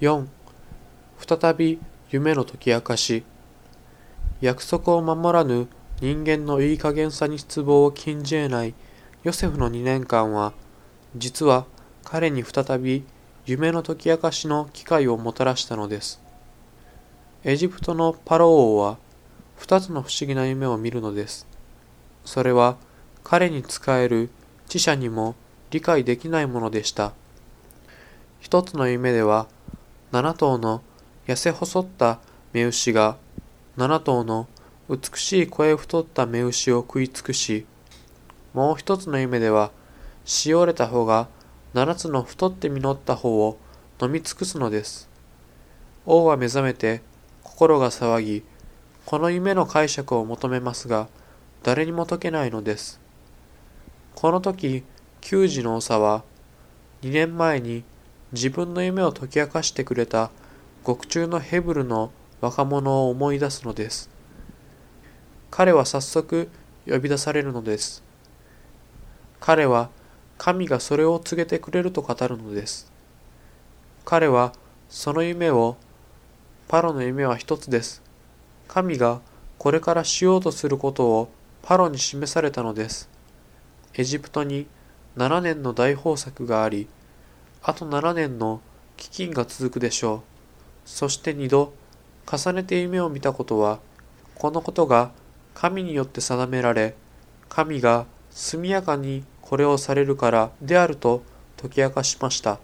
4再び夢の解き明かし。約束を守らぬ人間のいい加減さに失望を禁じ得ない。ヨセフの2年間は実は彼に再び夢の解き明かしの機会をもたらしたのです。エジプトのパロ王は二つの不思議な夢を見るのです。それは彼に仕える知者にも理解できないものでした。一つの夢では七頭の痩せ細った目牛が七頭の美しい声太った目牛を食い尽くしもう一つの夢ではしおれた方が七つの太って実った方を飲み尽くすのです。王は目覚めて心が騒ぎこの夢の解釈を求めますが誰にも解けないのです。この時給仕の長は2年前に自分の夢を解き明かしてくれた獄中のヘブルの若者を思い出すのです。彼は早速呼び出されるのです。彼は神がそれを告げてくれると語るのです。彼はその夢をパロの夢は一つです。神がこれからしようとすることをパロに示されたのです。エジプトに7年の大豊作があり、あと7年の飢饉が続くでしょう。そして2度、重ねて夢を見たことは、このことが神によって定められ、神が速やかにこれをされるからであると解き明かしました。